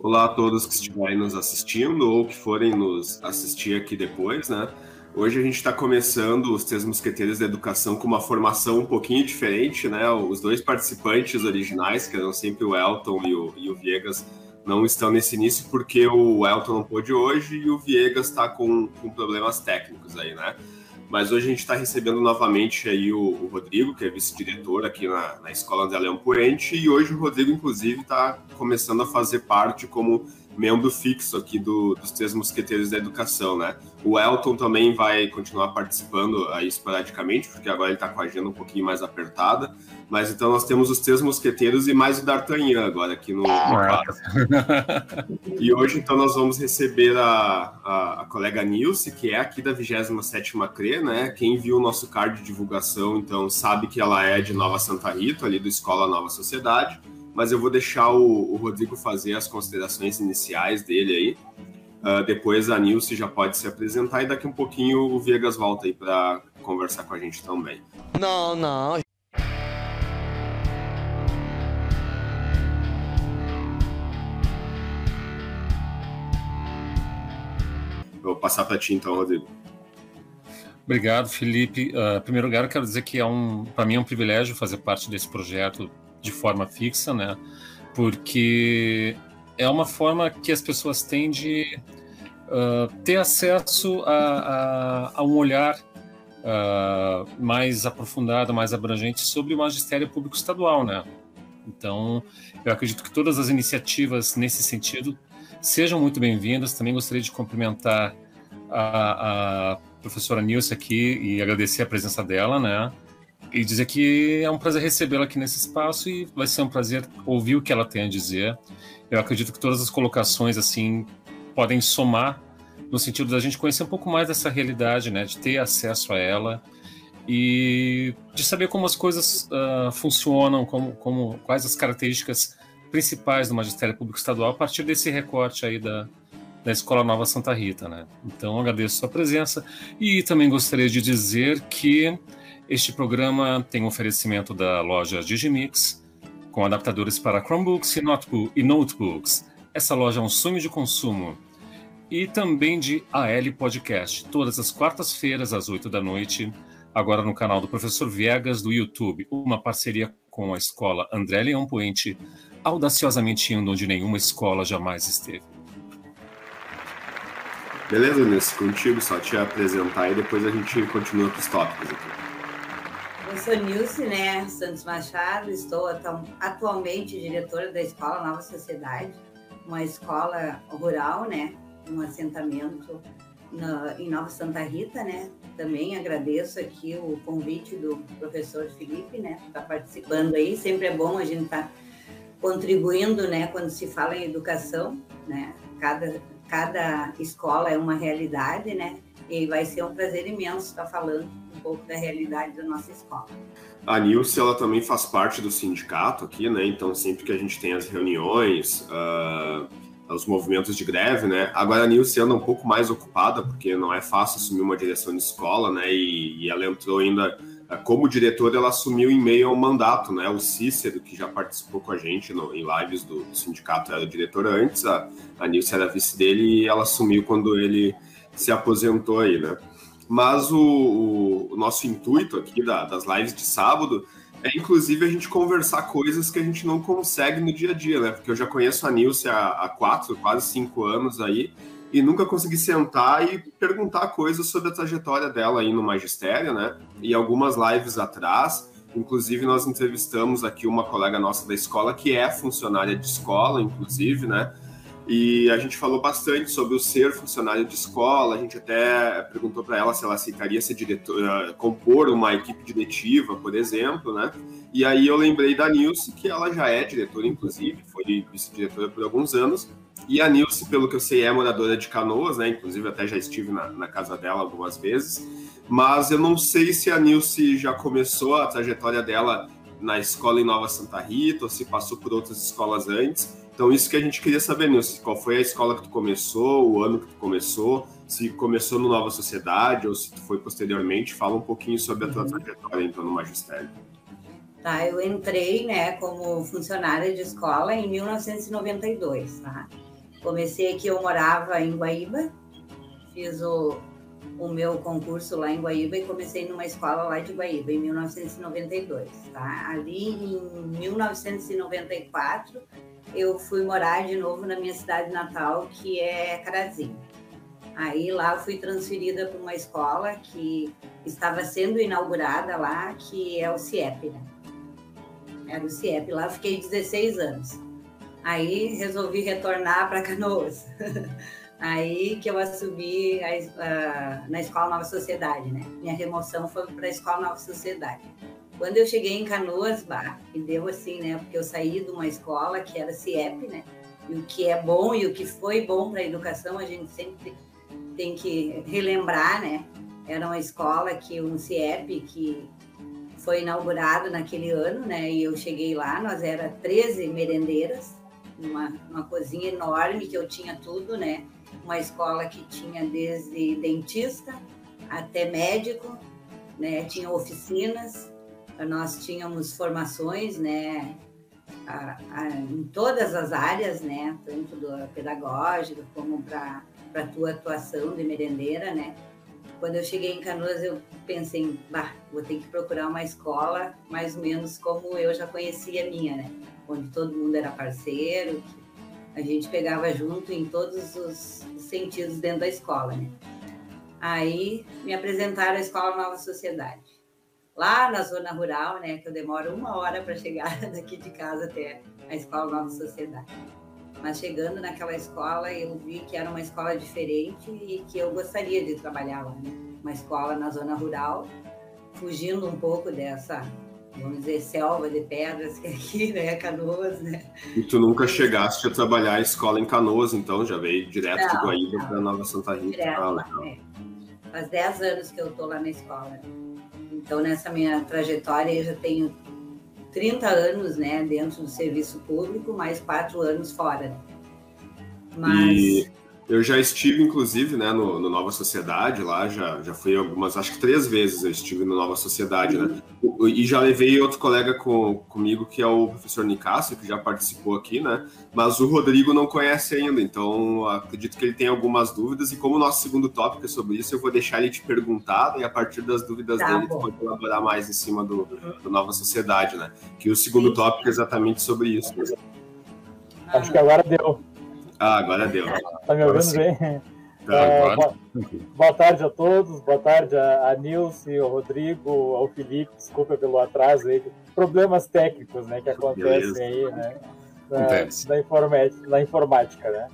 Olá a todos que estiverem nos assistindo ou que forem nos assistir aqui depois, né? Hoje a gente está começando os Três Mosqueteiros da Educação com uma formação um pouquinho diferente, né? Os dois participantes originais, que eram sempre o Elton e o, e o Viegas, não estão nesse início porque o Elton não pôde hoje e o Viegas está com, com problemas técnicos aí, né? Mas hoje a gente está recebendo novamente aí o, o Rodrigo, que é vice-diretor aqui na, na Escola André Leão Poente, e hoje o Rodrigo, inclusive, está começando a fazer parte como membro fixo aqui do, dos Três Mosqueteiros da Educação, né? O Elton também vai continuar participando aí esporadicamente, porque agora ele está com a agenda um pouquinho mais apertada. Mas então nós temos os Três Mosqueteiros e mais o D'Artagnan agora aqui no, no quadro. e hoje então nós vamos receber a, a, a colega Nilce, que é aqui da 27ª CRE, né? Quem viu o nosso card de divulgação, então sabe que ela é de Nova Santa Rita, ali do Escola Nova Sociedade mas eu vou deixar o, o Rodrigo fazer as considerações iniciais dele aí. Uh, depois a Nilce já pode se apresentar e daqui um pouquinho o Viegas volta aí para conversar com a gente também. Não, não. Vou passar para ti então, Rodrigo. Obrigado, Felipe. Uh, em primeiro lugar, eu quero dizer que é um, para mim é um privilégio fazer parte desse projeto de forma fixa, né? Porque é uma forma que as pessoas têm de uh, ter acesso a, a, a um olhar uh, mais aprofundado, mais abrangente sobre o magistério público estadual, né? Então, eu acredito que todas as iniciativas nesse sentido sejam muito bem-vindas. Também gostaria de cumprimentar a, a professora Nilce aqui e agradecer a presença dela, né? E dizer que é um prazer recebê-la aqui nesse espaço e vai ser um prazer ouvir o que ela tem a dizer. Eu acredito que todas as colocações assim podem somar no sentido da gente conhecer um pouco mais dessa realidade, né, de ter acesso a ela e de saber como as coisas uh, funcionam, como, como quais as características principais do magistério público estadual a partir desse recorte aí da, da Escola Nova Santa Rita, né? Então agradeço sua presença e também gostaria de dizer que este programa tem um oferecimento da loja Digimix, com adaptadores para Chromebooks e notebooks. Essa loja é um sonho de consumo. E também de AL Podcast, todas as quartas-feiras, às 8 da noite, agora no canal do Professor Viegas do YouTube, uma parceria com a escola André Leão Poente, audaciosamente indo onde nenhuma escola jamais esteve. Beleza, Nesse, contigo, só te apresentar e depois a gente continua com os tópicos aqui. Eu sou Nilce né, Santos Machado, estou atualmente diretora da Escola Nova Sociedade, uma escola rural, né, um assentamento em Nova Santa Rita, né. Também agradeço aqui o convite do professor Felipe, né, estar participando aí. Sempre é bom a gente estar tá contribuindo, né, quando se fala em educação, né. Cada cada escola é uma realidade, né. E vai ser um prazer imenso estar falando um pouco da realidade da nossa escola. A Nilce, ela também faz parte do sindicato aqui, né? Então, sempre que a gente tem as reuniões, uh, os movimentos de greve, né? Agora a Nilce anda um pouco mais ocupada, porque não é fácil assumir uma direção de escola, né? E, e ela entrou ainda ah, como diretora, ela assumiu em meio ao mandato, né? O Cícero, que já participou com a gente no, em lives do, do, sindicato, era o diretor antes, a, a Nilce era vice dele e ela assumiu quando ele se aposentou aí, né? Mas o, o, o nosso intuito aqui da, das lives de sábado é, inclusive, a gente conversar coisas que a gente não consegue no dia a dia, né? Porque eu já conheço a Nilce há, há quatro, quase cinco anos aí, e nunca consegui sentar e perguntar coisas sobre a trajetória dela aí no magistério, né? E algumas lives atrás, inclusive nós entrevistamos aqui uma colega nossa da escola que é funcionária de escola, inclusive, né? E a gente falou bastante sobre o ser funcionário de escola. A gente até perguntou para ela se ela aceitaria ser diretora, compor uma equipe diretiva, por exemplo, né? E aí eu lembrei da Nilce, que ela já é diretora, inclusive, foi vice-diretora por alguns anos. E a Nilce, pelo que eu sei, é moradora de Canoas, né? Inclusive até já estive na, na casa dela algumas vezes. Mas eu não sei se a Nilce já começou a trajetória dela na escola em Nova Santa Rita, ou se passou por outras escolas antes. Então, isso que a gente queria saber, Nilson, qual foi a escola que tu começou, o ano que tu começou, se começou no Nova Sociedade ou se tu foi posteriormente, fala um pouquinho sobre a tua uhum. trajetória, então, no magistério. Tá, eu entrei, né, como funcionária de escola em 1992, tá? Comecei aqui, eu morava em Guaíba, fiz o, o meu concurso lá em Guaíba e comecei numa escola lá de Guaíba, em 1992. Tá? Ali, em 1994, eu fui morar de novo na minha cidade natal, que é Carazinho. Aí lá eu fui transferida para uma escola que estava sendo inaugurada lá, que é o CIEP, né? Era o CIEP. Lá eu fiquei 16 anos. Aí resolvi retornar para Canoas. Aí que eu assumi a, a, na Escola Nova Sociedade, né? Minha remoção foi para a Escola Nova Sociedade. Quando eu cheguei em Canoas, bah, e deu assim, né? Porque eu saí de uma escola que era CIEP, né? E o que é bom e o que foi bom para a educação, a gente sempre tem que relembrar, né? Era uma escola que um CIEP que foi inaugurado naquele ano, né? E eu cheguei lá, nós era 13 merendeiras, uma, uma cozinha enorme que eu tinha tudo, né? Uma escola que tinha desde dentista até médico, né? Tinha oficinas, nós tínhamos formações, né? A, a, em todas as áreas, né? Tanto da pedagógica como para a tua atuação de merendeira, né? Quando eu cheguei em Canoas, eu pensei, bah, vou ter que procurar uma escola mais ou menos como eu já conhecia a minha, né? Onde todo mundo era parceiro, a gente pegava junto em todos os sentidos dentro da escola, né? Aí me apresentaram a Escola Nova Sociedade. Lá na zona rural, né, que eu demoro uma hora para chegar daqui de casa até a Escola Nova Sociedade. Mas chegando naquela escola, eu vi que era uma escola diferente e que eu gostaria de trabalhar lá, né? Uma escola na zona rural, fugindo um pouco dessa, vamos dizer, selva de pedras que é aqui, né? Canoas, né? E tu nunca chegaste a trabalhar a escola em Canoas, então? Já veio direto não, de Guaíba para Nova Santa Rita? Direto, ah, é. Faz 10 anos que eu tô lá na escola. Então, nessa minha trajetória, eu já tenho 30 anos né, dentro do serviço público, mais quatro anos fora. Mas... E eu já estive, inclusive, né, no, no, Nova Sociedade lá, já, já fui algumas, acho que três vezes eu estive no Nova Sociedade, né? uhum. né? E já levei outro colega com, comigo, que é o professor Nicásio, que já participou aqui, né? Mas o Rodrigo não conhece ainda, então acredito que ele tem algumas dúvidas. E como o nosso segundo tópico é sobre isso, eu vou deixar ele te perguntar, e a partir das dúvidas tá dele, bom. tu pode elaborar mais em cima do, do Nova Sociedade, né? Que o segundo tópico é exatamente sobre isso. Acho que agora deu. Ah, agora deu. Tá me ouvindo bem? Tá, é, boa, boa, tarde a todos, boa tarde a, a Nilce, ao Rodrigo, ao Felipe, desculpa pelo atraso aí, problemas técnicos né, que acontecem Beleza. aí, né? Na, na, informática, na informática, né?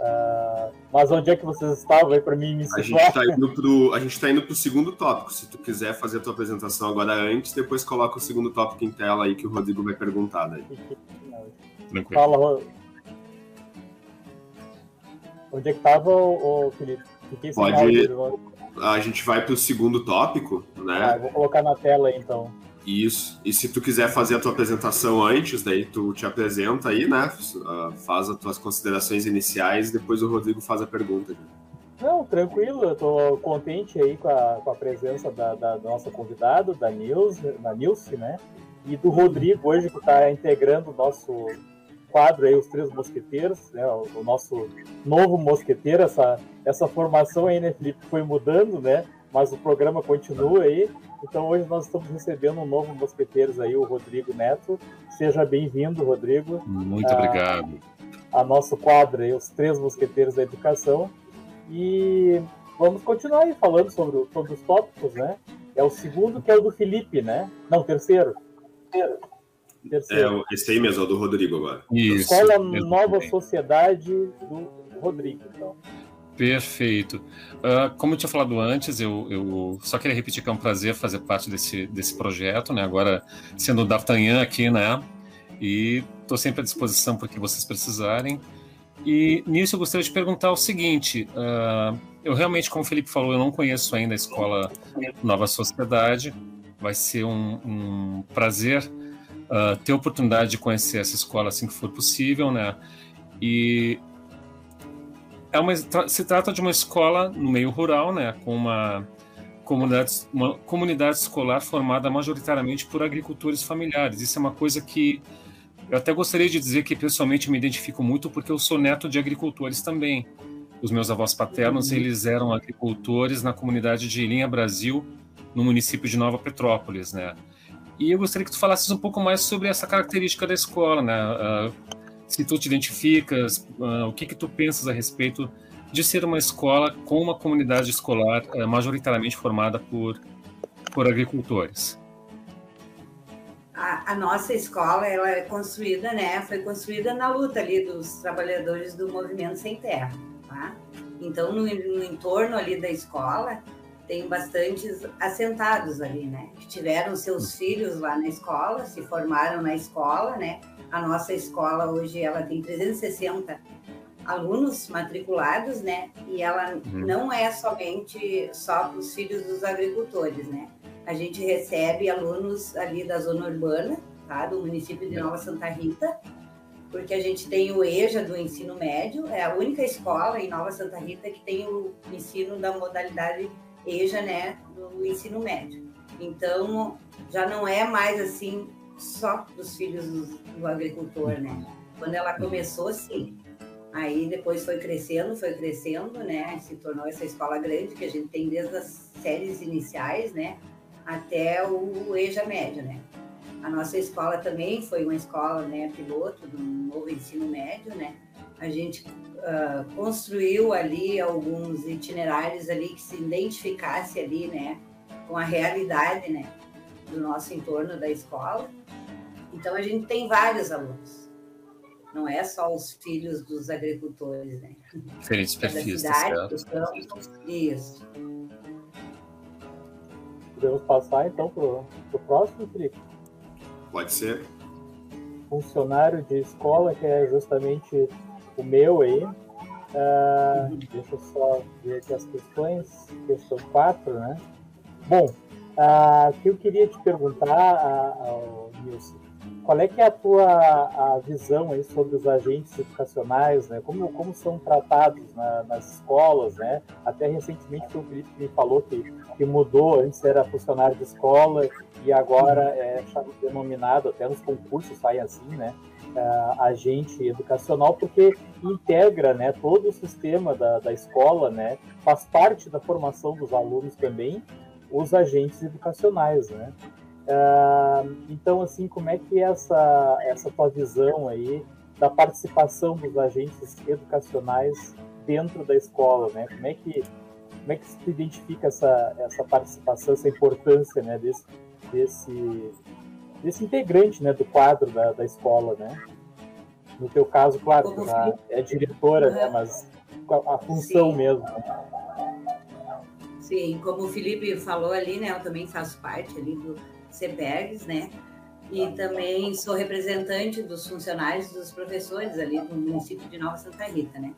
Uh, mas onde é que vocês estavam aí para mim me situar? A gente está indo pro, a gente tá indo pro segundo tópico. Se tu quiser fazer a tua apresentação agora antes, depois coloca o segundo tópico em tela aí que o Rodrigo vai perguntar daí. Tranquilo. Fala, Onde é que estava o, o Felipe? Pode. A gente vai para o segundo tópico, né? Ah, vou colocar na tela aí, então. Isso. E se tu quiser fazer a tua apresentação antes, daí tu te apresenta aí, né? Ah, faz as tuas considerações iniciais, depois o Rodrigo faz a pergunta. Não, tranquilo, eu tô contente aí com a, com a presença da, da nossa convidada, da Nilce, da Nilce, né? E do Rodrigo hoje, que está integrando o nosso quadro aí, os Três Mosqueteiros, né, o, o, nosso novo mosqueteiro, essa, essa formação aí, né, Felipe, foi mudando, né, mas o programa continua aí, então hoje nós estamos recebendo um novo mosqueteiros aí, o Rodrigo Neto, seja bem-vindo, Rodrigo. Muito a, obrigado. A nosso quadro aí, os Três Mosqueteiros da Educação, e vamos continuar aí falando sobre, sobre os tópicos, né, é o segundo que é o do Felipe, né, não, terceiro. Terceiro. Terceiro. É, esse aí mesmo, é o do Rodrigo agora. Isso. Escola Nova Sociedade do Rodrigo, então. Perfeito. Uh, como eu tinha falado antes, eu, eu, só queria repetir que é um prazer fazer parte desse, desse projeto, né? Agora sendo o D'Artagnan aqui, né? E estou sempre à disposição para que vocês precisarem. E nisso eu gostaria de perguntar o seguinte: uh, eu realmente, como o Felipe falou, eu não conheço ainda a escola Nova Sociedade. Vai ser um, um prazer uh, ter a oportunidade de conhecer essa escola assim que for possível, né? E é uma, se trata de uma escola no meio rural, né? Com uma comunidade, uma comunidade escolar formada majoritariamente por agricultores familiares. Isso é uma coisa que Eu até gostaria de dizer que pessoalmente me identifico muito porque eu sou neto de agricultores também. Os meus avós paternos, uhum. eles eram agricultores na comunidade de Linha Brasil, no município de Nova Petrópolis, né? E eu gostaria que tu falasses um pouco mais sobre essa característica da escola, né? Uh, se tu te identificas, uh, o que que tu pensas a respeito de ser uma escola com uma comunidade escolar uh, majoritariamente formada por, por agricultores? A, a, nossa escola ela é construída, né? Foi construída na luta ali dos trabalhadores do movimento sem terra, tá? Então no, no entorno ali da escola tem bastantes assentados ali, né? Que tiveram seus filhos lá na escola, se formaram na escola, né? A nossa escola hoje ela tem 360 alunos matriculados, né? E ela uhum. não é somente só para os filhos dos agricultores, né? A gente recebe alunos ali da zona urbana, tá? Do município de Nova Santa Rita, porque a gente tem o EJA do ensino médio, é a única escola em Nova Santa Rita que tem o ensino da modalidade EJA, né, do ensino médio. Então, já não é mais assim só dos filhos do, do agricultor, né? Quando ela começou, sim. Aí depois foi crescendo, foi crescendo, né? Se tornou essa escola grande que a gente tem desde as séries iniciais, né? Até o EJA médio, né? A nossa escola também foi uma escola, né, piloto do novo ensino médio, né? A gente uh, construiu ali alguns itinerários ali que se identificasse ali, né, com a realidade, né, do nosso entorno da escola. Então a gente tem vários alunos. Não é só os filhos dos agricultores, né? Diferentes perfis, da cidade, dos campos. Isso. Podemos passar então para o próximo, Felipe? Pode ser. Funcionário de escola, que é justamente o meu aí. Uh, deixa eu só ver aqui as questões. Questão 4, né? Bom, uh, o que eu queria te perguntar, uh, qual é que é a tua a visão aí sobre os agentes educacionais, né? Como, como são tratados na, nas escolas, né? Até recentemente o Felipe me falou que, que mudou, antes era funcionário de escola e agora é denominado, até nos concursos sai assim, né? Uh, agente educacional, porque integra né, todo o sistema da, da escola, né, faz parte da formação dos alunos também, os agentes educacionais. Né? Uh, então, assim, como é que é essa, essa tua visão aí da participação dos agentes educacionais dentro da escola, né? Como é que como é que se identifica essa, essa participação, essa importância, né, desse, desse desse integrante né, do quadro da, da escola, né? No teu caso, claro, já é diretora, né, mas a, a função Sim. mesmo. Sim, como o Felipe falou ali, né? Eu também faço parte ali do CEPERGS, né? E também sou representante dos funcionários dos professores ali do município de Nova Santa Rita, né?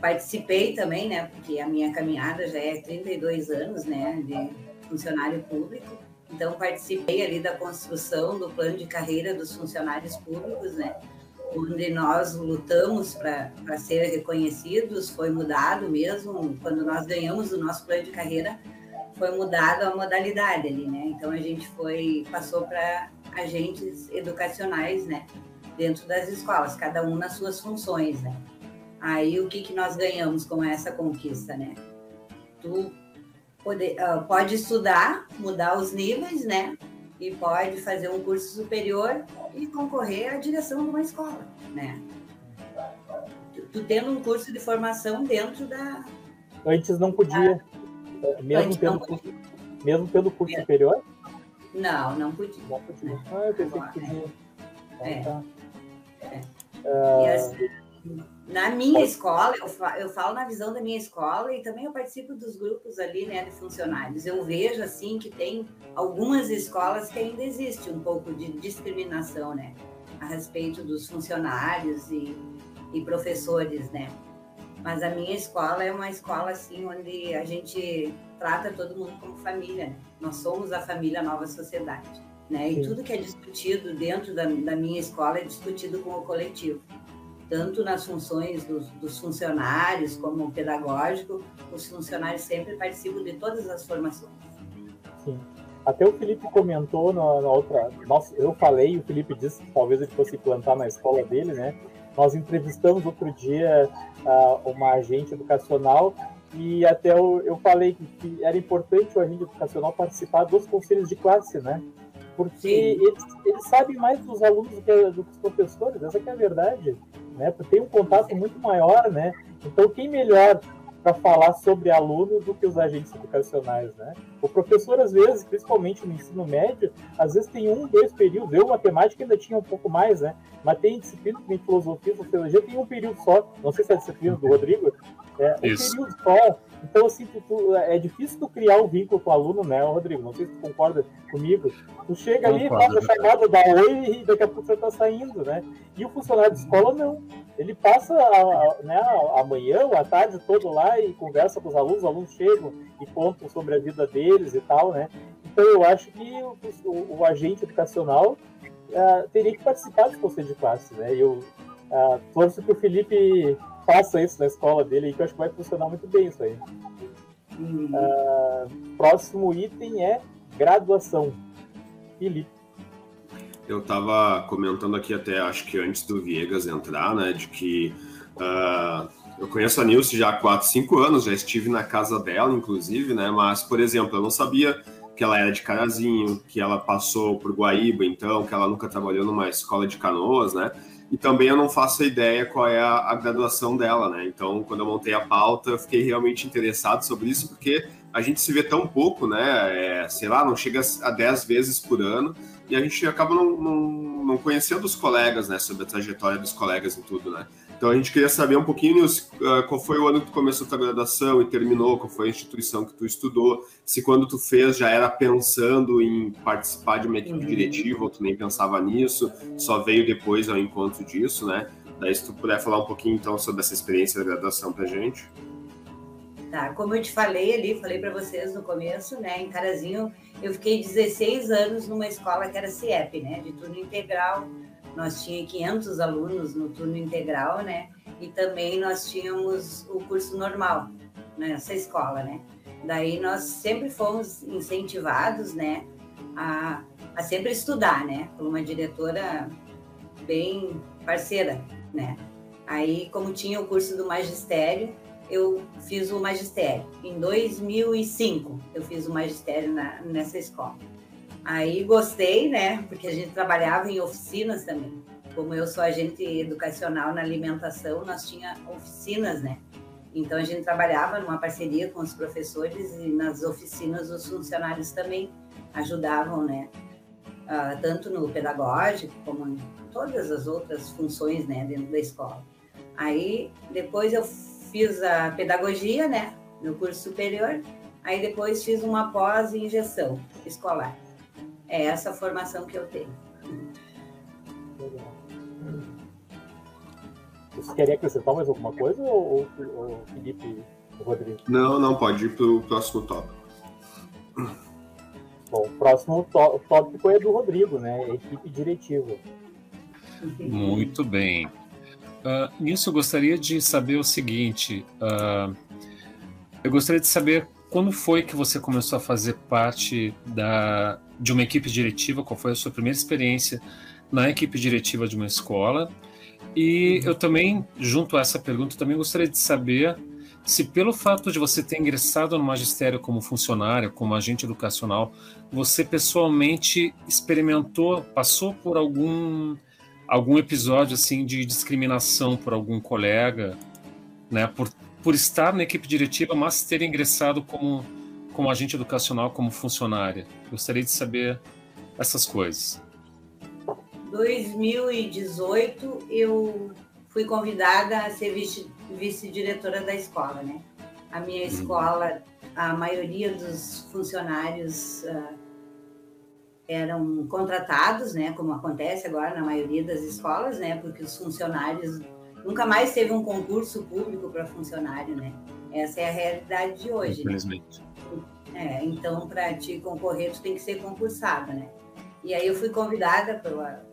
Participei também, né? Porque a minha caminhada já é 32 anos, né? De funcionário público então, participei ali da construção do plano de carreira dos funcionários públicos, né? onde nós lutamos para ser reconhecidos, foi mudado mesmo, quando nós ganhamos o nosso plano de carreira, foi mudado a modalidade ali, né? Então a gente foi passou para agentes educacionais, né, dentro das escolas, cada um nas suas funções, né? Aí o que que nós ganhamos com essa conquista, né? Tu poder, uh, pode estudar, mudar os níveis, né? E pode fazer um curso superior e concorrer à direção de uma escola, né? Tu, tu tendo um curso de formação dentro da. Antes não podia. Da... Mesmo, Antes tendo, podia. mesmo tendo curso Mesmo. superior? Não, não podia. Não podia. Ah, eu pensei que podia. É. Ah, tá. é. Uh... E assim, na minha escola, eu falo, eu falo, na visão da minha escola e também eu participo dos grupos ali, né, de funcionários. Eu vejo, assim, que tem algumas escolas que ainda existe um pouco de discriminação, né, a respeito dos funcionários e, e professores, né. Mas a minha escola é uma escola, assim, onde a gente trata todo mundo como família, né? Nós somos a família Nova Sociedade, né? E tudo que é discutido dentro da, da minha escola é discutido com o coletivo tanto nas funções dos, dos, funcionários como pedagógico, os funcionários sempre participam de todas as formações. Sim. Até o Felipe comentou na, na outra. Nossa, eu falei, o Felipe disse que talvez ele fosse plantar na escola dele, né? Nós entrevistamos outro dia uh, uma agente educacional e até eu, eu falei que, que, era importante o agente educacional participar dos conselhos de classe, né? Porque eles, eles, sabem mais dos alunos do que, do que os professores, essa é a verdade, né? Tem um contato muito maior, né? Então, quem melhor para falar sobre aluno do que os agentes educacionais, né? O professor, às vezes, principalmente no ensino médio, às vezes tem um, dois períodos. Eu, matemática, ainda tinha um pouco mais, né? Mas tem disciplina, tem filosofia, sociologia, tem um período só. Não sei se é a disciplina do Rodrigo. É, um Isso. período só. Então, assim, tu, tu, é difícil tu criar um vínculo com o aluno, né, Rodrigo? Não sei se tu concorda comigo. Tu chega ali, faz a chamada, dá oi e daqui a pouco você tá saindo, né? E o funcionário de escola, não. Ele passa a, né, amanhã ou a tarde todo lá e conversa com os alunos, os alunos chegam e contam sobre a vida deles e tal, né? Então, eu acho que o, o, o agente educacional uh, teria que participar do conselho de classe, né? Eu uh, torço que o Felipe faça isso na escola dele, que eu acho que vai funcionar muito bem isso aí. Uh, próximo item é graduação. Felipe. Eu estava comentando aqui até, acho que antes do Viegas entrar, né, de que uh, eu conheço a Nilce já há 4, 5 anos, já estive na casa dela, inclusive, né, mas, por exemplo, eu não sabia que ela era de Carazinho, que ela passou por Guaíba, então, que ela nunca trabalhou numa escola de canoas, né, e também eu não faço ideia qual é a, a, graduação dela, né? Então, quando eu montei a pauta, eu fiquei realmente interessado sobre isso, porque a gente se vê tão pouco, né? É, sei lá, não chega a 10 vezes por ano, e a gente acaba não, não, não conhecendo os colegas, né? Sobre a trajetória dos colegas e tudo, né? Então a gente queria saber um pouquinho uh, qual foi o ano que tu começou a tua graduação e terminou, qual foi a instituição que tu estudou, se quando tu fez já era pensando em participar de uma equipe uhum. diretiva ou tu nem pensava nisso, só veio depois ao encontro disso, né? Daí se tu puder falar um pouquinho então sobre essa experiência da graduação pra gente. Tá, como eu te falei ali, falei para vocês no começo, né, em Carazinho, eu fiquei 16 anos numa escola que era CIEP, né, de turno integral, nós tínhamos 500 alunos no turno integral, né? E também nós tínhamos o curso normal nessa escola, né? Daí nós sempre fomos incentivados, né, a, a sempre estudar, né? Por uma diretora bem parceira, né? Aí, como tinha o curso do magistério, eu fiz o magistério. Em 2005, eu fiz o magistério na, nessa escola. Aí gostei, né? Porque a gente trabalhava em oficinas também. Como eu sou agente educacional na alimentação, nós tinha oficinas, né? Então a gente trabalhava numa parceria com os professores e nas oficinas os funcionários também ajudavam, né? Uh, tanto no pedagógico como em todas as outras funções, né, dentro da escola. Aí depois eu fiz a pedagogia, né, no curso superior. Aí depois fiz uma pós gestão escolar. É essa formação que eu tenho. Você queria acrescentar mais alguma coisa ou, ou Felipe Rodrigo? Não, não, pode ir para o próximo tópico. Bom, o próximo tópico é do Rodrigo, né? Equipe diretiva. Muito bem. Uh, nisso eu gostaria de saber o seguinte: uh, eu gostaria de saber quando foi que você começou a fazer parte da, de uma equipe diretiva? Qual foi a sua primeira experiência na equipe diretiva de uma escola? E eu também, junto a essa pergunta, também gostaria de saber se pelo fato de você ter ingressado no magistério como funcionário, como agente educacional, você pessoalmente experimentou, passou por algum algum episódio assim de discriminação por algum colega, né, por por estar na equipe diretiva, mas ter ingressado como, como agente educacional, como funcionária? Gostaria de saber essas coisas. 2018 eu fui convidada a ser vice-diretora da escola, né? A minha uhum. escola, a maioria dos funcionários uh, eram contratados, né? Como acontece agora na maioria das escolas, né? Porque os funcionários Nunca mais teve um concurso público para funcionário, né? Essa é a realidade de hoje. Né? Infelizmente. Né? É, então, para te concorrer, tu tem que ser concursado, né? E aí eu fui convidada pela,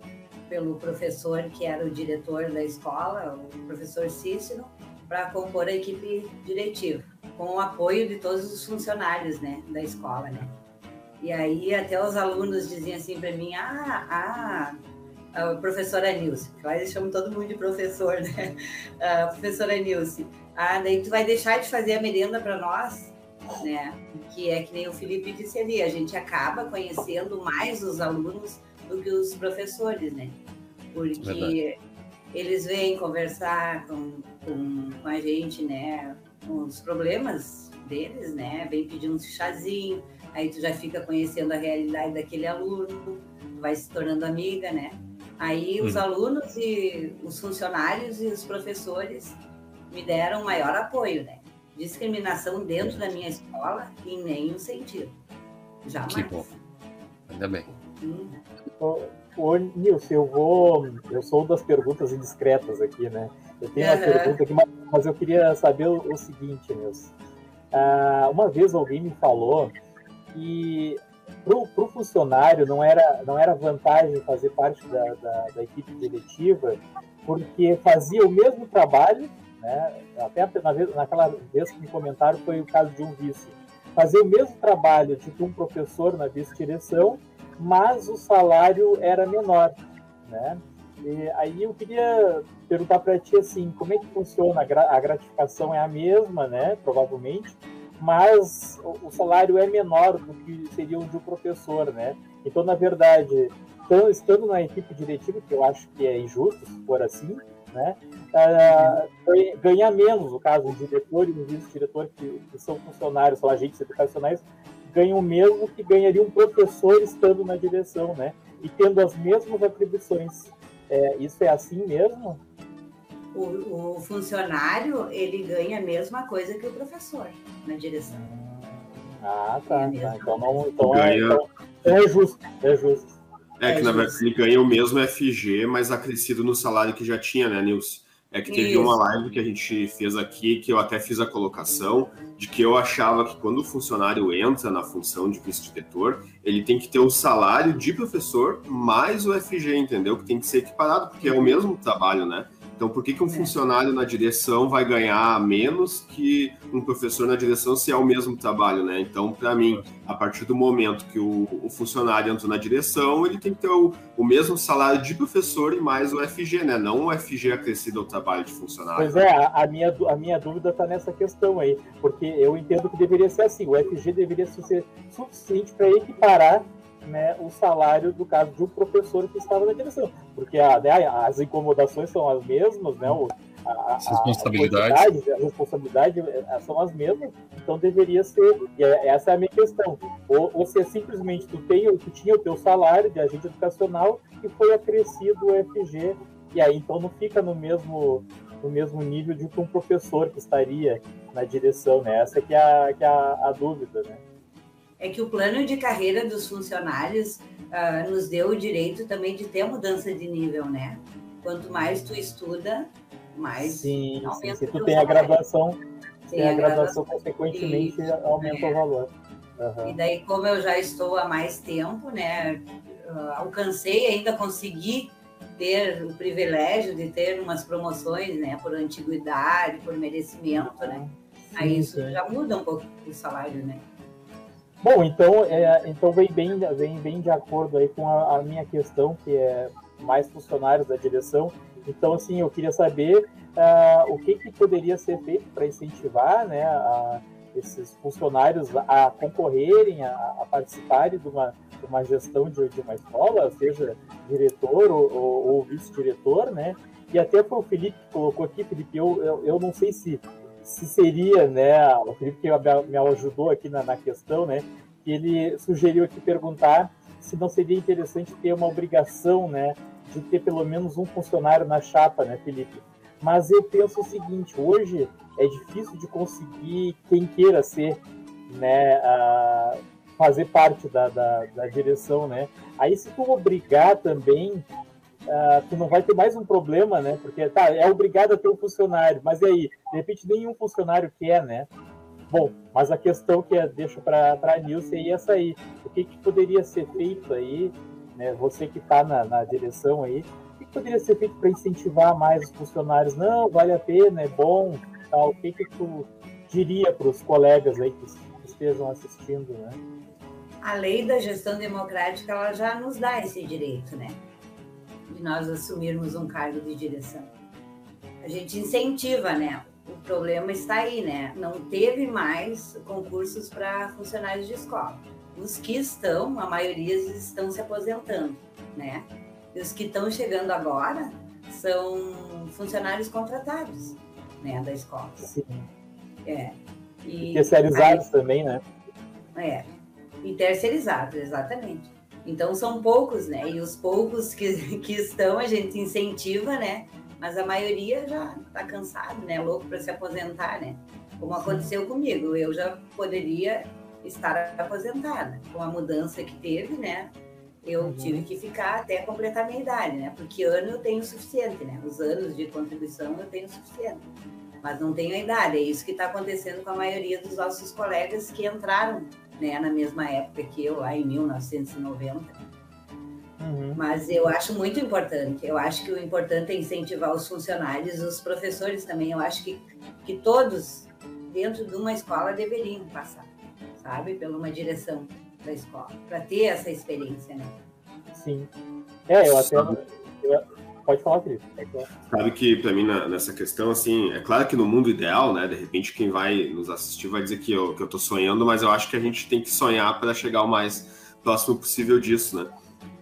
pelo professor que era o diretor da escola, o professor Cícero, para compor a equipe diretiva, com o apoio de todos os funcionários, né, da escola, né? E aí até os alunos diziam assim para mim, ah, ah, a professora Nilce, lá eles chamam todo mundo de professor, né? A professora Nilce, ah, daí tu vai deixar de fazer a merenda para nós? Né? Que é que nem o Felipe disse ali, a gente acaba conhecendo mais os alunos do que os professores, né? Porque Verdade. eles vêm conversar com, com, com a gente, né? Com os problemas deles, né? Vem pedir um chazinho, aí tu já fica conhecendo a realidade daquele aluno, vai se tornando amiga, né? Aí os hum. alunos e os funcionários e os professores me deram maior apoio, né? Discriminação dentro da minha escola em nenhum sentido. Jamais. Que bom. Ainda bem. Hum. Ô, ô Nilson, eu vou. Eu sou das perguntas indiscretas aqui, né? Eu tenho uma uhum. pergunta aqui, mas eu queria saber o, o seguinte, Nilson. Ah, uma vez alguém me falou que para o funcionário não era, não era vantagem fazer parte da, da, da, equipe diretiva, porque fazia o mesmo trabalho, né? até na vez, naquela vez que me comentaram foi o caso de um vice, fazia o mesmo trabalho de um professor na vice-direção, mas o salário era menor. Né? E aí eu queria perguntar para ti assim, como é que funciona? A gratificação é a mesma, né? Provavelmente, mas o salário é menor do que seria o de um professor, né? Então, na verdade, estando na equipe diretiva, que eu acho que é injusto, se for assim, né? Uh, ganha menos, no caso, o diretor e o vice-diretor, que, que, são funcionários, são agentes educacionais, ganham o mesmo que ganharia um professor estando na direção, né? E tendo as mesmas atribuições. É, isso é assim mesmo? O, o, funcionário ele ganha a mesma coisa que o professor na direção. Ah, tá. tá. Então, não, então, é, ganha... então é justo, é justo. É, que é na verdade ele ganha o mesmo FG, mas acrescido no salário que já tinha, né, Nilson? É que teve Isso. uma live que a gente fez aqui, que eu até fiz a colocação, de que eu achava que quando o funcionário entra na função de vice-diretor, ele tem que ter o salário de professor mais o FG, entendeu? Que tem que ser equiparado, porque é o mesmo trabalho, né? Então, por que, que um é. funcionário na direção vai ganhar menos que um professor na direção se é o mesmo trabalho, né? Então, para mim, a partir do momento que o, o, funcionário entra na direção, ele tem que ter o, o, mesmo salário de professor e mais o FG, né? Não o FG acrescido ao trabalho de funcionário. Pois é, a, a minha, a minha dúvida está nessa questão aí, porque eu entendo que deveria ser assim, o FG deveria ser suficiente para equiparar né, o salário, do caso, de um professor que estava na direção. Porque a, né, as incomodações são as mesmas, né, o, a, as responsabilidades. A, a responsabilidade é, são as mesmas, então deveria ser, e é, essa é a minha questão, ou, ou se é simplesmente tu, tem, tu tinha o teu salário de agente educacional e foi acrescido o FG, e aí então não fica no mesmo no mesmo nível de um professor que estaria na direção, né? Essa que é a, que é a, a dúvida, né? É que o plano de carreira dos funcionários uh, nos deu o direito também de ter mudança de nível, né? Quanto mais tu estuda, mais sim, sim. se tu tem a graduação, tem a, a graduação, consequentemente Isso, aumenta é. o valor. Uhum. E daí, como eu já estou há mais tempo, né, uh, alcancei, ainda consegui ter o privilégio de ter umas promoções, né, por antiguidade, por merecimento, né? Aí isso já muda um pouco o salário, né? Bom, então, é, então vem, bem, vem bem de acordo aí com a, a, minha questão, que é mais funcionários da direção. Então, assim, eu queria saber uh, o que, que poderia ser feito para incentivar né, a, esses funcionários a concorrerem, a, a participarem de uma, de uma gestão de, de, uma escola, seja diretor ou, ou, ou vice-diretor, né? E até foi o Felipe que colocou aqui, Felipe, eu, eu, eu não sei se se seria, né, o Felipe que me ajudou aqui na, na questão, né, que ele sugeriu aqui perguntar se não seria interessante ter uma obrigação, né, de ter pelo menos um funcionário na chapa, né, Felipe? Mas eu penso o seguinte, hoje é difícil de conseguir quem queira ser, né, fazer parte da, da, da direção, né? Aí se tu obrigar também uh, tu não vai ter mais um problema, né? Porque tá, é obrigado a ter um funcionário, mas e aí? De repente nenhum funcionário quer, né? Bom, mas a questão que é, deixo para a Nilce é essa aí. O que, que poderia ser feito aí, né? Você que está na, na direção aí, o que, que poderia ser feito para incentivar mais os funcionários? Não, vale a pena, é bom, tal. O que, que tu diria para os colegas aí que, que estejam assistindo, né? a lei da gestão democrática ela já nos dá esse direito, né? De nós assumirmos um cargo de direção. A gente incentiva, né? O problema está aí, né? Não teve mais concursos para funcionários de escola. Os que estão, a maioria estão se aposentando, né? E os que estão chegando agora são funcionários contratados, né, da escola. Sim. É. E, terceirizados aí, também, né? É. E terceirizados, exatamente. Então são poucos, né? E os poucos que, que estão a gente incentiva, né? Mas a maioria já está cansado, né? Louco para se aposentar, né? Como aconteceu comigo, eu já poderia estar aposentada com a mudança que teve, né? Eu uhum. tive que ficar até completar minha idade, né? Porque ano eu tenho suficiente, né? Os anos de contribuição eu tenho suficiente mas não tenho a idade. É isso que está acontecendo com a maioria dos nossos colegas que entraram né, na mesma época que eu, lá em 1990. Uhum. Mas eu acho muito importante. Eu acho que o importante é incentivar os funcionários, os professores também. Eu acho que, que todos, dentro de uma escola, deveriam passar, sabe, pela uma direção da escola, para ter essa experiência, né? Sim. É, eu até. Eu, Pode falar, Felipe. Sabe que, para mim, na, nessa questão, assim, é claro que no mundo ideal, né, de repente quem vai nos assistir vai dizer que eu, que eu tô sonhando, mas eu acho que a gente tem que sonhar para chegar o mais próximo possível disso, né?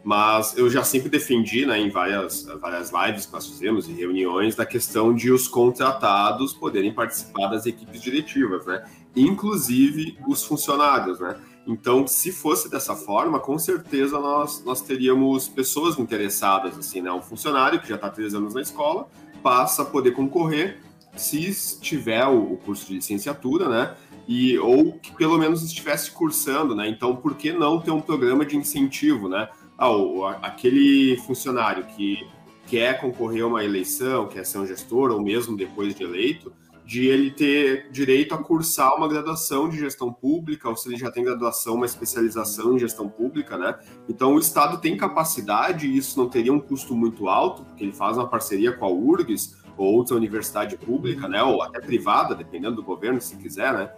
Mas eu já sempre defendi, né, em várias, várias lives que nós fizemos e reuniões, da questão de os contratados poderem participar das equipes diretivas, né? Inclusive os funcionários, né? Então, se fosse dessa forma, com certeza nós, nós teríamos pessoas interessadas, assim, né? Um funcionário que já está três anos na escola passa a poder concorrer se tiver o, curso de licenciatura, né? E, ou que pelo menos estivesse cursando, né? Então, por que não ter um programa de incentivo, né? Ah, aquele funcionário que quer concorrer a uma eleição, quer ser um gestor, ou mesmo depois de eleito, de ele ter direito a cursar uma graduação de gestão pública, ou se ele já tem graduação, uma especialização em gestão pública, né? Então o Estado tem capacidade, e isso não teria um custo muito alto, porque ele faz uma parceria com a URGS ou outra universidade pública, né? Ou até privada, dependendo do governo, se quiser, né?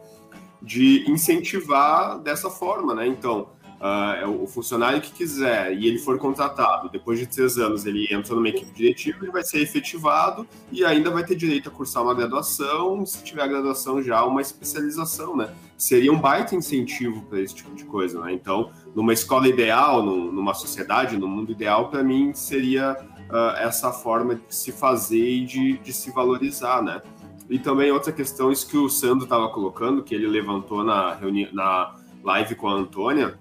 De incentivar dessa forma, né? Então, Uh, o funcionário que quiser e ele for contratado, depois de três anos ele entra numa equipe diretiva, ele vai ser efetivado e ainda vai ter direito a cursar uma graduação, se tiver graduação já, uma especialização, né? Seria um baita incentivo para esse tipo de coisa, né? Então, numa escola ideal, numa sociedade, no mundo ideal, para mim seria uh, essa forma de se fazer e de, de se valorizar, né? E também outra questão, isso que o Sandro estava colocando, que ele levantou na, na live com a Antônia,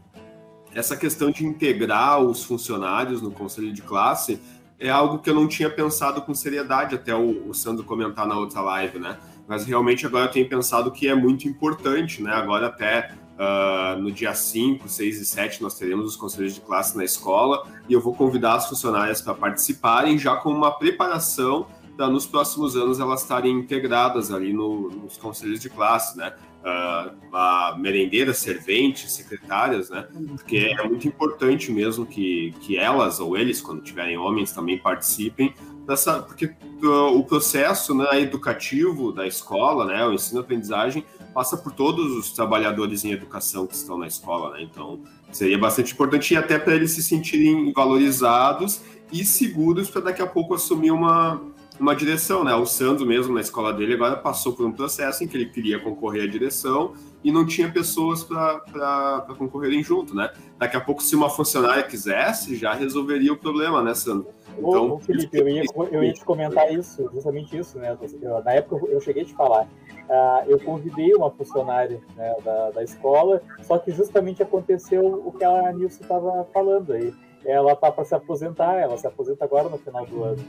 essa questão de integrar os funcionários no conselho de classe é algo que eu não tinha pensado com seriedade até o, o Sandro comentar na outra live, né? Mas realmente agora eu tenho pensado que é muito importante, né? Agora até uh, no dia 5, 6 e 7 nós teremos os conselhos de classe na escola e eu vou convidar as funcionárias para participarem já com uma preparação para nos próximos anos elas estarem integradas ali no, nos conselhos de classe, né? Uh, a merendeiras, serventes, secretárias, né? Porque é muito importante mesmo que, que elas ou eles, quando tiverem homens, também participem dessa, porque uh, o processo né, educativo da escola, né, o ensino-aprendizagem, passa por todos os trabalhadores em educação que estão na escola, né? Então, seria bastante importante e até para eles se sentirem valorizados e seguros para daqui a pouco assumir uma uma direção, né? O Sandro mesmo na escola dele agora passou por um processo em que ele queria concorrer à direção e não tinha pessoas para concorrerem junto, né? Daqui a pouco, se uma funcionária quisesse, já resolveria o problema, né, Sandro? Então, ô, Felipe, eu ia, eu ia te comentar isso, justamente isso, né? Na época eu cheguei a te falar. Uh, eu convidei uma funcionária né, da, da escola, só que justamente aconteceu o que a Nilce estava falando aí. Ela está para se aposentar, ela se aposenta agora no final do ano.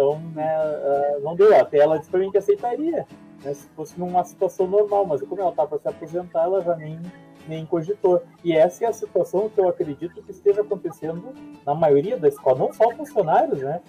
Então, né, uh, não deu. Até ela disse para mim que aceitaria, né, se fosse numa situação normal, mas como ela está para se aposentar, ela já nem, nem cogitou. E essa é a situação que eu acredito que esteja acontecendo na maioria da escola, não só funcionários, né?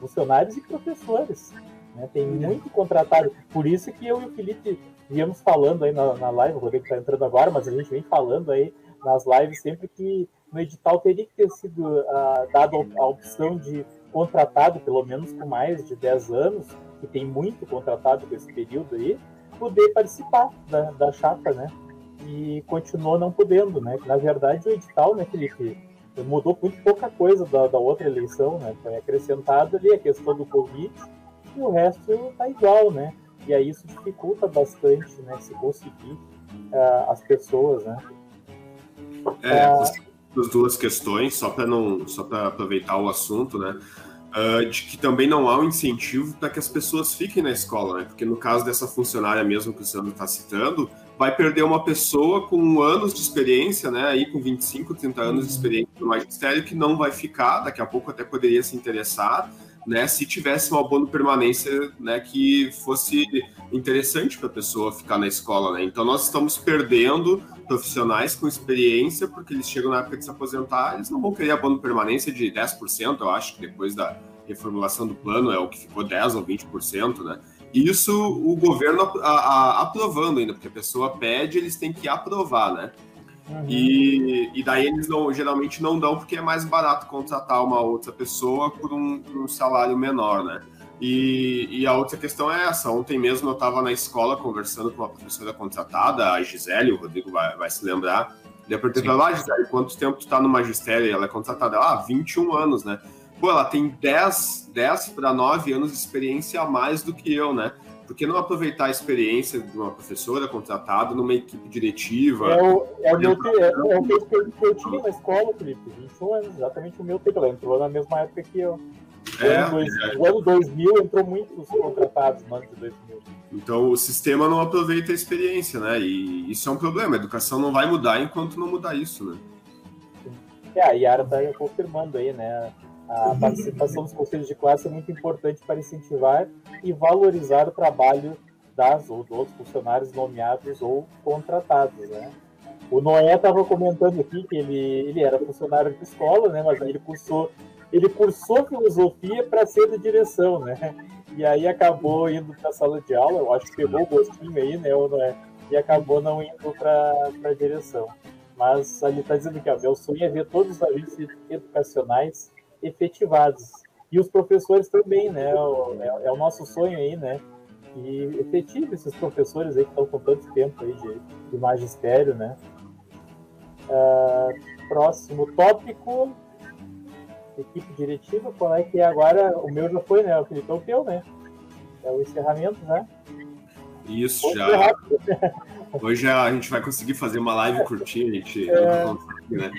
Funcionários e professores. Né? Tem muito contratado. Por isso que eu e o Felipe viemos falando aí na, na live, o Rodrigo está entrando agora, mas a gente vem falando aí nas lives sempre que no edital teria que ter sido uh, dado a opção de contratado, pelo menos com mais de 10 anos, que tem muito contratado com esse período aí, poder participar da, da chapa, né? e continuou não podendo, né? Na verdade, o edital, né, Felipe, mudou muito pouca coisa da, da outra eleição, né? Foi acrescentado ali a questão do Covid e o resto está igual, né? E aí isso dificulta bastante, né? Se conseguir uh, as pessoas, né? É, uh, as duas questões, só para não, só para aproveitar o assunto, né? Uh, de que também não há um incentivo para que as pessoas fiquem na escola, né? Porque no caso dessa funcionária mesmo que o Sandro está citando, vai perder uma pessoa com anos de experiência, né? Aí com 25, 30 anos de experiência no magistério que não vai ficar, daqui a pouco até poderia se interessar, né? Se tivesse um abono permanência, né? Que fosse interessante para a pessoa ficar na escola, né? Então nós estamos perdendo profissionais com experiência porque eles chegam na época de se aposentar, eles não vão querer abono permanência de 10%, eu acho que depois da reformulação do plano é o que ficou 10 ou 20%, né? Isso o governo a, a, aprovando ainda, porque a pessoa pede, eles têm que aprovar, né? Uhum. E, e daí eles não, geralmente não dão porque é mais barato contratar uma outra pessoa por um, por um salário menor, né? E, e, a outra questão é essa. Ontem mesmo eu estava na escola conversando com uma professora contratada, a Gisele, o Rodrigo vai, vai se lembrar. Daí eu perguntei para ela, ah, Gisele, quanto tempo tu está no magistério? E ela é contratada. Ah, 21 anos, né? Pô, ela tem 10, 10 para 9 anos de experiência a mais do que eu, né? Por que não aproveitar a experiência de uma professora contratada numa equipe diretiva? É o, é o, meu, é, é que eu tinha na escola, Felipe. 21 anos, exatamente o meu tempo. Ela entrou na mesma época que eu. É, ano dois, é. O ano 2000 entrou muitos contratados no ano de 2000. Então o sistema não aproveita a experiência, né? E isso é um problema. A educação não vai mudar enquanto não mudar isso, né? É, a Yara está confirmando aí, né? A participação dos conselhos de classe é muito importante para incentivar e valorizar o trabalho das ou dos funcionários nomeados ou contratados, né? O Noé estava comentando aqui que ele, ele era funcionário de escola, né? Mas ele cursou ele cursou filosofia para ser de direção, né? E aí acabou indo para a sala de aula, eu acho que pegou o gostinho aí, né? É? E acabou não indo para a direção. Mas ali está dizendo que meu sonho é ver todos os agentes educacionais efetivados. E os professores também, né? É, é o nosso sonho aí, né? E efetivo esses professores aí que estão com tanto tempo aí de, de magistério, né? Uh, próximo tópico, equipe diretiva, qual é que é agora? O meu já foi, né? O Felipe é o teu, né? É o encerramento, né? Isso, já. Hoje a gente vai conseguir fazer uma live curtinha, a gente é... não consegue, né?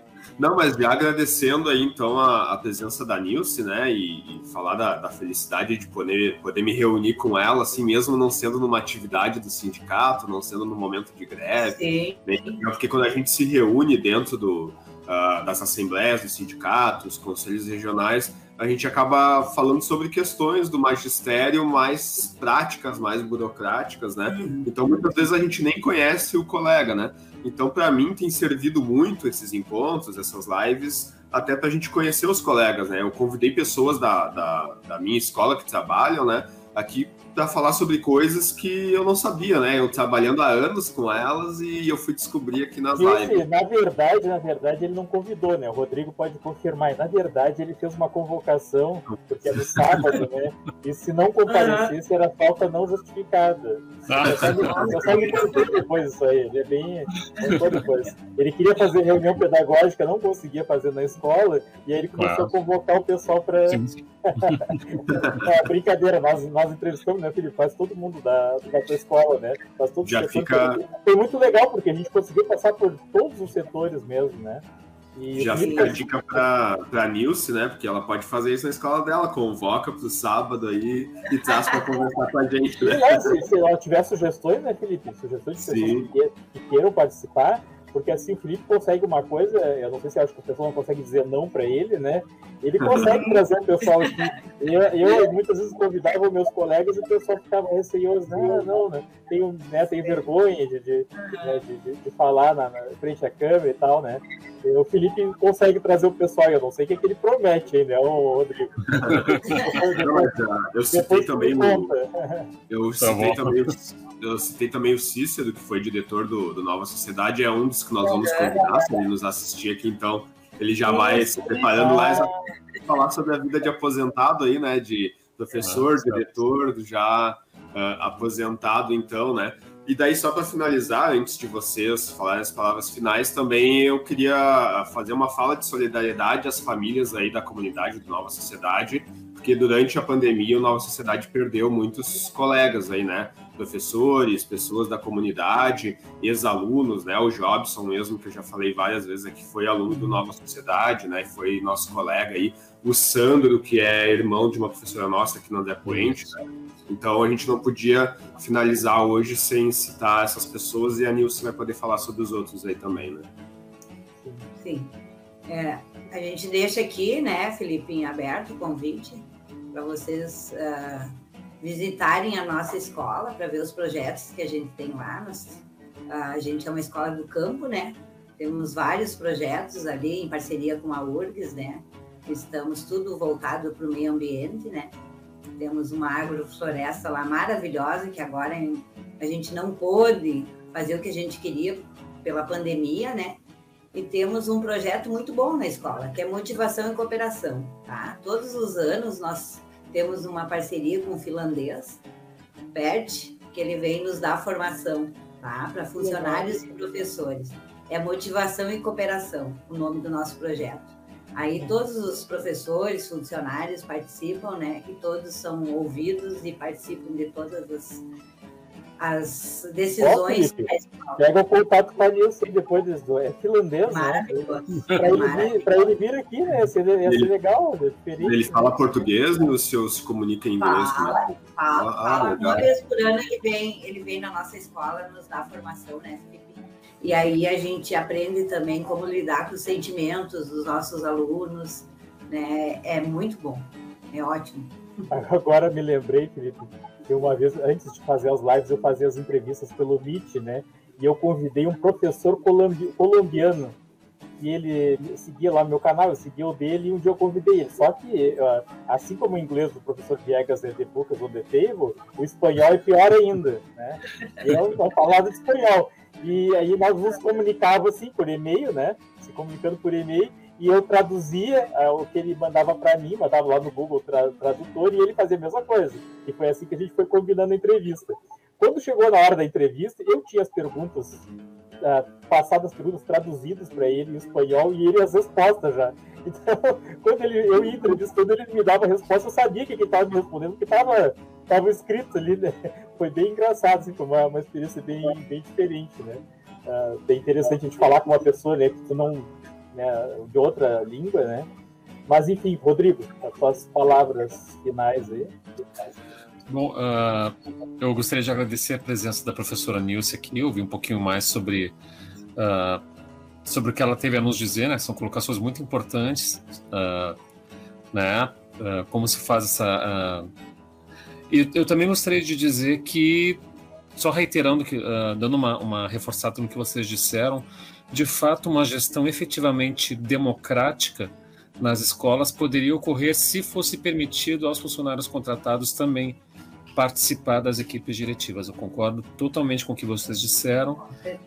Não, mas já agradecendo aí então a, a presença da Nilce, né? E, e falar da, da, felicidade de poder, poder me reunir com ela, assim mesmo não sendo numa atividade do sindicato, não sendo no momento de greve. Sim. Né? Porque quando a gente se reúne dentro do, uh, das assembleias dos sindicatos, conselhos regionais, a gente acaba falando sobre questões do magistério mais práticas, mais burocráticas, né? Uhum. Então muitas vezes a gente nem conhece o colega, né? Então, para mim, tem servido muito esses encontros, essas lives, até para a gente conhecer os colegas, né? Eu convidei pessoas da, da, da minha escola que trabalham, né? Aqui para falar sobre coisas que eu não sabia, né? Eu trabalhando há anos com elas e eu fui descobrir aqui nas Esse, lives. Na verdade, na verdade, ele não convidou, né? O Rodrigo pode confirmar. Na verdade, ele fez uma convocação, porque é no sábado, né? E se não comparecesse, era falta não justificada. Você sabe que depois isso aí. Ele é bem. depois. Ele queria fazer reunião pedagógica, não conseguia fazer na escola, e aí ele começou a convocar o pessoal para. É, brincadeira, nós, nós entrevistamos né, Felipe? Faz todo mundo da, da tua escola, né? Faz todos Já fica... Foi muito legal, porque a gente conseguiu passar por todos os setores mesmo, né? E Já fica a dica para a Nilce, né? Porque ela pode fazer isso na escola dela, convoca para o sábado aí e traz para conversar com a gente. Né? Se, se ela tiver sugestões, né, Felipe? Sugestões de pessoas que, que queiram participar, porque assim o Felipe consegue uma coisa, eu não sei se acho que o pessoal não consegue dizer não para ele, né? Ele consegue trazer o pessoal aqui. Eu, eu, muitas vezes convidava meus colegas e o pessoal ficava receioso, não, não, né? Tenho, né, tenho vergonha de, de, né, de, de, de falar na, na, frente à câmera e tal, né? E o Felipe consegue trazer o pessoal, eu não sei o que, é que ele promete aí, né, o Rodrigo. eu citei também no, eu tá citei também eu citei também o Cícero, que foi diretor do, do Nova Sociedade, é um dos que nós vamos convidar, se ele nos assistir aqui, então ele já vai se preparando lá para falar sobre a vida de aposentado aí, né, de professor, diretor, já uh, aposentado, então, né, E daí, só para finalizar, antes de vocês falarem as palavras finais, também eu queria fazer uma fala de solidariedade às famílias aí da comunidade do Nova Sociedade, porque durante a pandemia o Nova Sociedade perdeu muitos colegas aí, né? Professores, pessoas da comunidade, ex-alunos, né? O Jobson mesmo, que eu já falei várias vezes aqui, foi aluno do Nova Sociedade, né? Foi nosso colega aí. O Sandro, que é irmão de uma professora nossa aqui no André Poente, né? Então a gente não podia finalizar hoje sem citar essas pessoas e a Nilce vai poder falar sobre os outros aí também, né? Sim. É, a gente deixa aqui, né, Felipe, em aberto o convite para vocês uh, visitarem a nossa escola para ver os projetos que a gente tem lá. Nós, uh, a gente é uma escola do campo, né? Temos vários projetos ali em parceria com a URGS, né? Estamos tudo voltado para o meio ambiente, né? Temos uma agrofloresta lá maravilhosa, que agora a gente não pôde fazer o que a gente queria pela pandemia, né? E temos um projeto muito bom na escola, que é motivação e cooperação, tá? Todos os anos nós temos uma parceria com o finlandês, PERT, que ele vem nos dar formação, tá? Para funcionários e professores. É motivação e cooperação, o nome do nosso projeto. Aí todos os professores, funcionários participam, né? E todos são ouvidos e participam de todas as, as decisões. Oh, Pega o contato com a Nilce depois disso. É finlandês, né? Maravilhoso. Né? Para ele, vir, ele vir aqui, né? Ia ser, ia ser legal, é diferente. Ele fala português ou se, se comunica em inglês? Fala, fala, ah, fala. Uma vez por ano ele vem, ele vem na nossa escola nos dar formação, né, Felipe? E aí a gente aprende também como lidar com os sentimentos dos nossos alunos, né? É muito bom, é ótimo. Agora me lembrei, Felipe, que uma vez, antes de fazer as lives, eu fazia as entrevistas pelo Meet, né? E eu convidei um professor colombi colombiano e ele seguia lá meu canal, eu seguia o dele e um dia eu convidei ele. Só que, assim como o inglês do professor Viegas é de poucas ou de table, o espanhol é pior ainda, né? Eu não falava espanhol. E aí nós nos comunicávamos assim por e-mail, né? Se comunicando por e-mail, e eu traduzia uh, o que ele mandava para mim, mandava lá no Google tra Tradutor, e ele fazia a mesma coisa. E foi assim que a gente foi combinando a entrevista. Quando chegou na hora da entrevista, eu tinha as perguntas, uh, passadas perguntas traduzidas para ele em espanhol, e ele as respostas já. Então, quando ele, eu ia entrevistando, ele me dava a resposta, eu sabia que ele estava me respondendo, porque estava tava escrito ali, né? Foi bem engraçado, assim, foi uma, uma experiência bem, bem diferente, né? Uh, bem interessante a gente falar com uma pessoa, né, que tu não, né, de outra língua, né? Mas, enfim, Rodrigo, as suas palavras finais aí. Bom, uh, eu gostaria de agradecer a presença da professora Nilce aqui, ouvir um pouquinho mais sobre uh, sobre o que ela teve a nos dizer, né? São colocações muito importantes, uh, né? Uh, como se faz essa. Uh... E eu também gostaria de dizer que, só reiterando, que, dando uma, uma reforçada no que vocês disseram, de fato, uma gestão efetivamente democrática nas escolas poderia ocorrer se fosse permitido aos funcionários contratados também participar das equipes diretivas. Eu concordo totalmente com o que vocês disseram,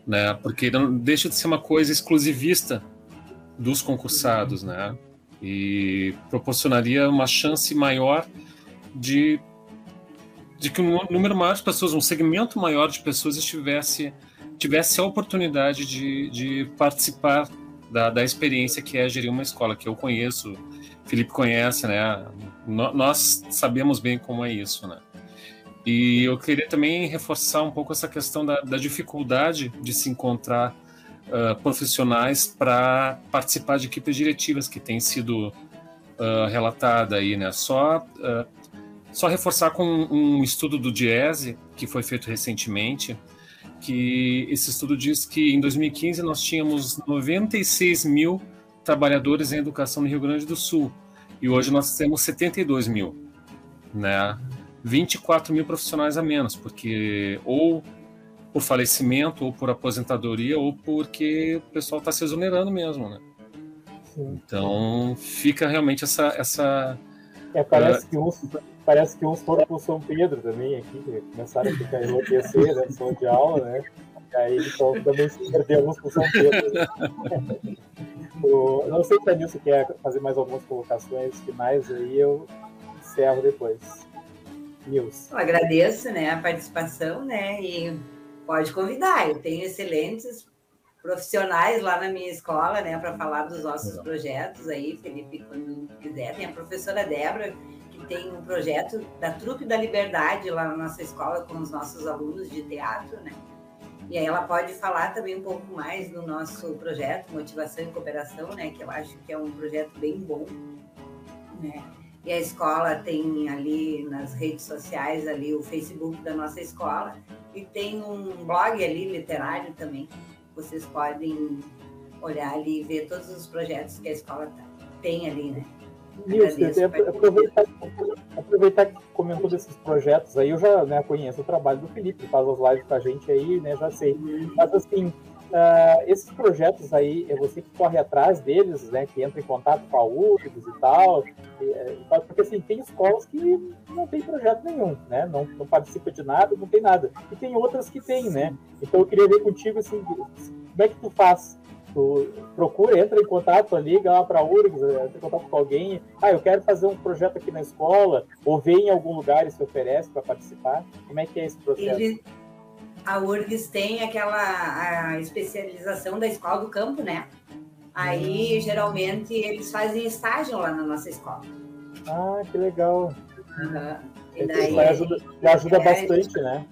né? Porque não deixa de ser uma coisa exclusivista dos concursados, né? E proporcionaria uma chance maior de de que um número maior de pessoas, um segmento maior de pessoas estivesse tivesse a oportunidade de, de participar da, da experiência que é gerir uma escola, que eu conheço, Felipe conhece, né? Nós sabemos bem como é isso, né? E eu queria também reforçar um pouco essa questão da, da dificuldade de se encontrar uh, profissionais para participar de equipes diretivas que tem sido uh, relatada aí, né? Só, uh, só reforçar com um estudo do Diese, que foi feito recentemente, que esse estudo diz que em 2015 nós tínhamos 96 mil trabalhadores em educação no Rio Grande do Sul e hoje nós temos 72 mil, né? 24 mil profissionais a menos, porque ou por falecimento, ou por aposentadoria, ou porque o pessoal está se exonerando mesmo, né? Sim. Então fica realmente essa. essa é, parece, uh, que parece que uns foram para o São Pedro também aqui, que começaram a ficar enlouquecer, né? São de aula, né? E aí então também se perdeu uns para o São Pedro. Né? o, não sei se a Nilson quer fazer mais algumas colocações finais aí, eu encerro depois. News. Eu agradeço né, a participação, né? E pode convidar. Eu tenho excelentes profissionais lá na minha escola, né, para falar dos nossos projetos aí, Felipe, quando quiser. Tem a professora Débora, tem um projeto da Trupe da Liberdade lá na nossa escola com os nossos alunos de teatro, né? E aí ela pode falar também um pouco mais do nosso projeto Motivação e Cooperação, né, que eu acho que é um projeto bem bom, né? E a escola tem ali nas redes sociais ali o Facebook da nossa escola e tem um blog ali literário também. Vocês podem olhar ali e ver todos os projetos que a escola tem ali, né? Nilson, aproveitar, aproveitar que comentou desses projetos aí, eu já né, conheço o trabalho do Felipe, faz as lives com a gente aí, né? Já sei. Mas assim, Uh, esses projetos aí, é você que corre atrás deles, né, que entra em contato com a URGS e tal, e, porque assim, tem escolas que não tem projeto nenhum, né, não, não participa de nada, não tem nada, e tem outras que tem, né, então eu queria ver contigo, assim, como é que tu faz? Tu procura, entra em contato, liga lá para a URGS, entra em contato com alguém, ah, eu quero fazer um projeto aqui na escola, ou vem em algum lugar e se oferece para participar, como é que é esse processo? Ele a URGS tem aquela a especialização da escola do campo, né? Aí, hum. geralmente, eles fazem estágio lá na nossa escola. Ah, que legal. Uhum. E daí, ajuda, ajuda é, bastante, né?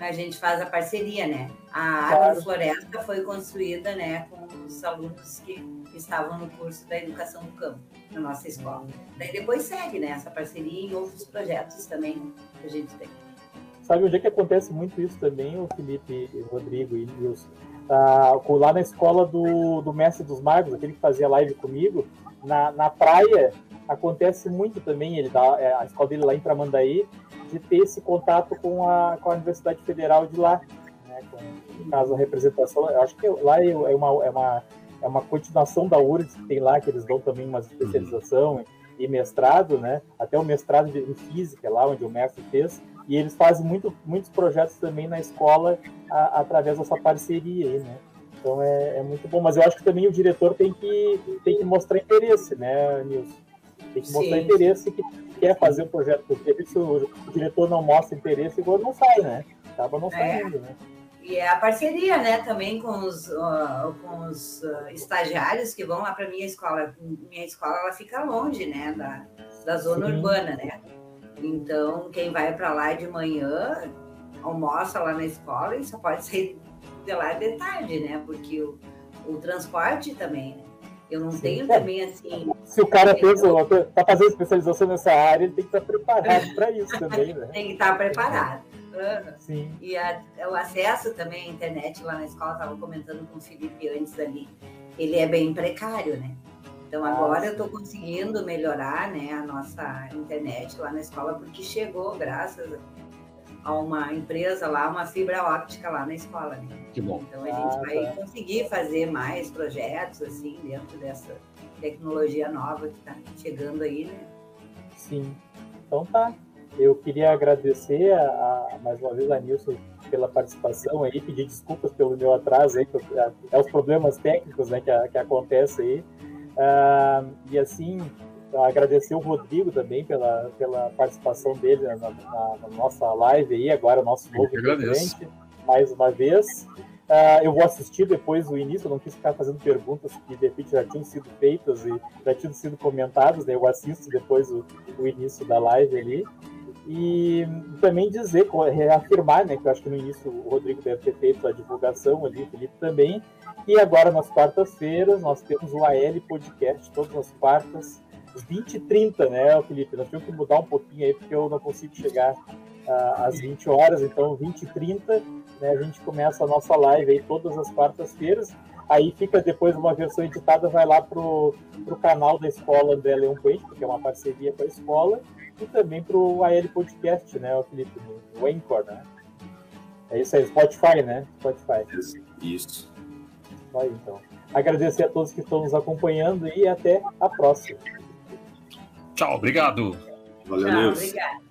A gente faz a parceria, né? A claro. Agrofloresta foi construída, né, com os alunos que estavam no curso da educação do campo na nossa escola. Daí depois segue, né, essa parceria em outros projetos também que a gente tem. Sabe onde é que acontece muito isso também, o Felipe, Rodrigo e Nilson? Ah, lá na escola do, do Mestre dos Magos, aquele que fazia live comigo, na, na praia acontece muito também, ele dá, é, a escola dele lá em Tramandaí, de ter esse contato com a, com a Universidade Federal de lá, né, com, no caso a representação, eu acho que lá é, é uma, é, uma, é uma continuação da URGS que tem lá, que eles dão também uma especialização e, e mestrado, né, até o mestrado de, em física lá, onde o mestre fez, e eles fazem muito, muitos projetos também na escola a, através dessa parceria aí, né? Então é, é, muito bom. Mas eu acho que também o diretor tem que, tem que mostrar interesse, né, Nilson? Tem que mostrar sim, interesse que quer fazer o projeto, porque se o, o, diretor não mostra interesse, igual não sai, né? Acaba não é. saindo, é. né? E é a parceria, né, também com os, uh, com os uh, estagiários que vão lá para minha escola. Minha escola ela fica longe, né, da, da zona Sim. urbana, né? Então, quem vai para lá de manhã, almoça lá na escola e só pode sair de lá de tarde, né? Porque o, o transporte também, né? Eu não Sim. tenho também assim. Se o cara fez, tá fazendo especialização nessa área, ele tem que estar preparado para isso também, né? tem que estar preparado. Uhum. Sim. E a, o acesso também à internet lá na escola, estava comentando com o Felipe antes ali, ele é bem precário, né? Então agora eu estou conseguindo melhorar né, a nossa internet lá na escola, porque chegou, graças a uma empresa lá, uma fibra óptica lá na escola. Né? Que bom. Então a gente ah, vai tá. conseguir fazer mais projetos assim dentro dessa tecnologia nova que está chegando aí, né? Sim. Então tá. Eu queria agradecer a, a, mais uma vez a Nilson pela participação aí, pedir desculpas pelo meu atraso aí, é os problemas técnicos né, que, que acontecem aí. Uh, e assim, agradecer o Rodrigo também pela, pela participação dele na, na, na nossa live aí, agora o nosso novo presidente, mais uma vez. Uh, eu vou assistir depois o início, eu não quis ficar fazendo perguntas que de repente já tinham sido feitas e já tinham sido comentadas, né? eu assisto depois o, o início da live ali. E também dizer, reafirmar, né, que eu acho que no início o Rodrigo deve ter feito a divulgação ali, o Felipe também, e agora, nas quartas-feiras, nós temos o AL Podcast, todas as quartas, 20 e 30, né, Felipe? Nós temos que mudar um pouquinho aí, porque eu não consigo chegar uh, às 20 horas, então 20 e 30, né, a gente começa a nossa live aí todas as quartas-feiras. Aí fica depois uma versão editada, vai lá pro, pro canal da escola André Leão Coelho, porque é uma parceria com a escola, e também pro AL Podcast, né, Felipe? No Anchor, né? É isso aí, Spotify, né? Spotify. Isso. Vai então. Agradecer a todos que estão nos acompanhando e até a próxima. Tchau, obrigado. Valeu, Tchau, obrigado.